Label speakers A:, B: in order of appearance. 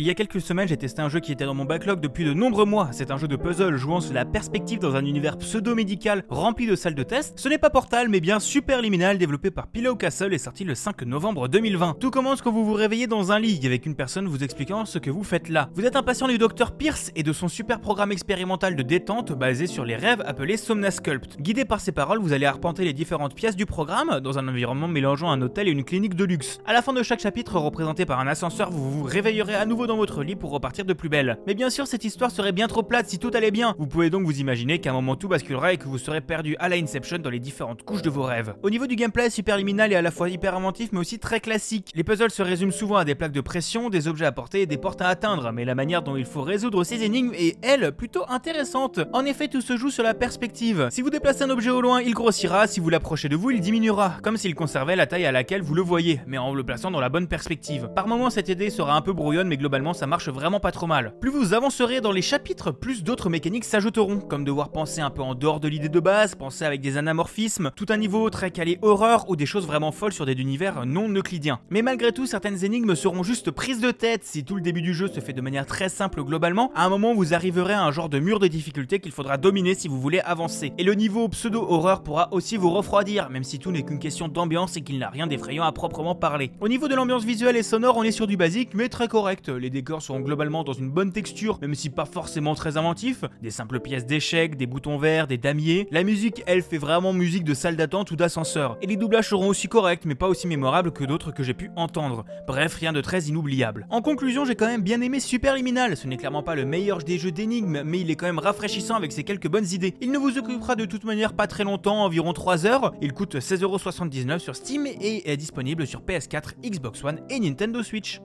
A: Il y a quelques semaines, j'ai testé un jeu qui était dans mon backlog depuis de nombreux mois. C'est un jeu de puzzle jouant sur la perspective dans un univers pseudo-médical rempli de salles de test. Ce n'est pas Portal, mais bien Superliminal, développé par Pillow Castle et sorti le 5 novembre 2020. Tout commence quand vous vous réveillez dans un lit avec une personne vous expliquant ce que vous faites là. Vous êtes un patient du docteur Pierce et de son super programme expérimental de détente basé sur les rêves appelé Somnasculpt. Guidé par ses paroles, vous allez arpenter les différentes pièces du programme dans un environnement mélangeant un hôtel et une clinique de luxe. À la fin de chaque chapitre, représenté par un ascenseur, vous vous réveillerez à nouveau dans votre lit pour repartir de plus belle. Mais bien sûr, cette histoire serait bien trop plate si tout allait bien. Vous pouvez donc vous imaginer qu'à un moment tout basculera et que vous serez perdu à la Inception dans les différentes couches de vos rêves. Au niveau du gameplay, Superliminal est à la fois hyper inventif mais aussi très classique. Les puzzles se résument souvent à des plaques de pression, des objets à porter et des portes à atteindre, mais la manière dont il faut résoudre ces énigmes est, elle, plutôt intéressante. En effet, tout se joue sur la perspective. Si vous déplacez un objet au loin, il grossira, si vous l'approchez de vous, il diminuera, comme s'il conservait la taille à laquelle vous le voyez, mais en le plaçant dans la bonne perspective. Par moments, cette idée sera un peu brouillonne, mais globalement ça marche vraiment pas trop mal. Plus vous avancerez dans les chapitres, plus d'autres mécaniques s'ajouteront, comme devoir penser un peu en dehors de l'idée de base, penser avec des anamorphismes, tout un niveau très calé horreur ou des choses vraiment folles sur des univers non euclidiens. Mais malgré tout, certaines énigmes seront juste prises de tête si tout le début du jeu se fait de manière très simple globalement. À un moment, vous arriverez à un genre de mur de difficulté qu'il faudra dominer si vous voulez avancer. Et le niveau pseudo-horreur pourra aussi vous refroidir, même si tout n'est qu'une question d'ambiance et qu'il n'a rien d'effrayant à proprement parler. Au niveau de l'ambiance visuelle et sonore, on est sur du basique mais très correct. Les décors seront globalement dans une bonne texture, même si pas forcément très inventif. Des simples pièces d'échecs, des boutons verts, des damiers. La musique, elle, fait vraiment musique de salle d'attente ou d'ascenseur. Et les doublages seront aussi corrects, mais pas aussi mémorables que d'autres que j'ai pu entendre. Bref, rien de très inoubliable. En conclusion, j'ai quand même bien aimé Superliminal. Ce n'est clairement pas le meilleur des jeux d'énigmes, mais il est quand même rafraîchissant avec ses quelques bonnes idées. Il ne vous occupera de toute manière pas très longtemps, environ 3 heures. Il coûte 16,79€ sur Steam et est disponible sur PS4, Xbox One et Nintendo Switch.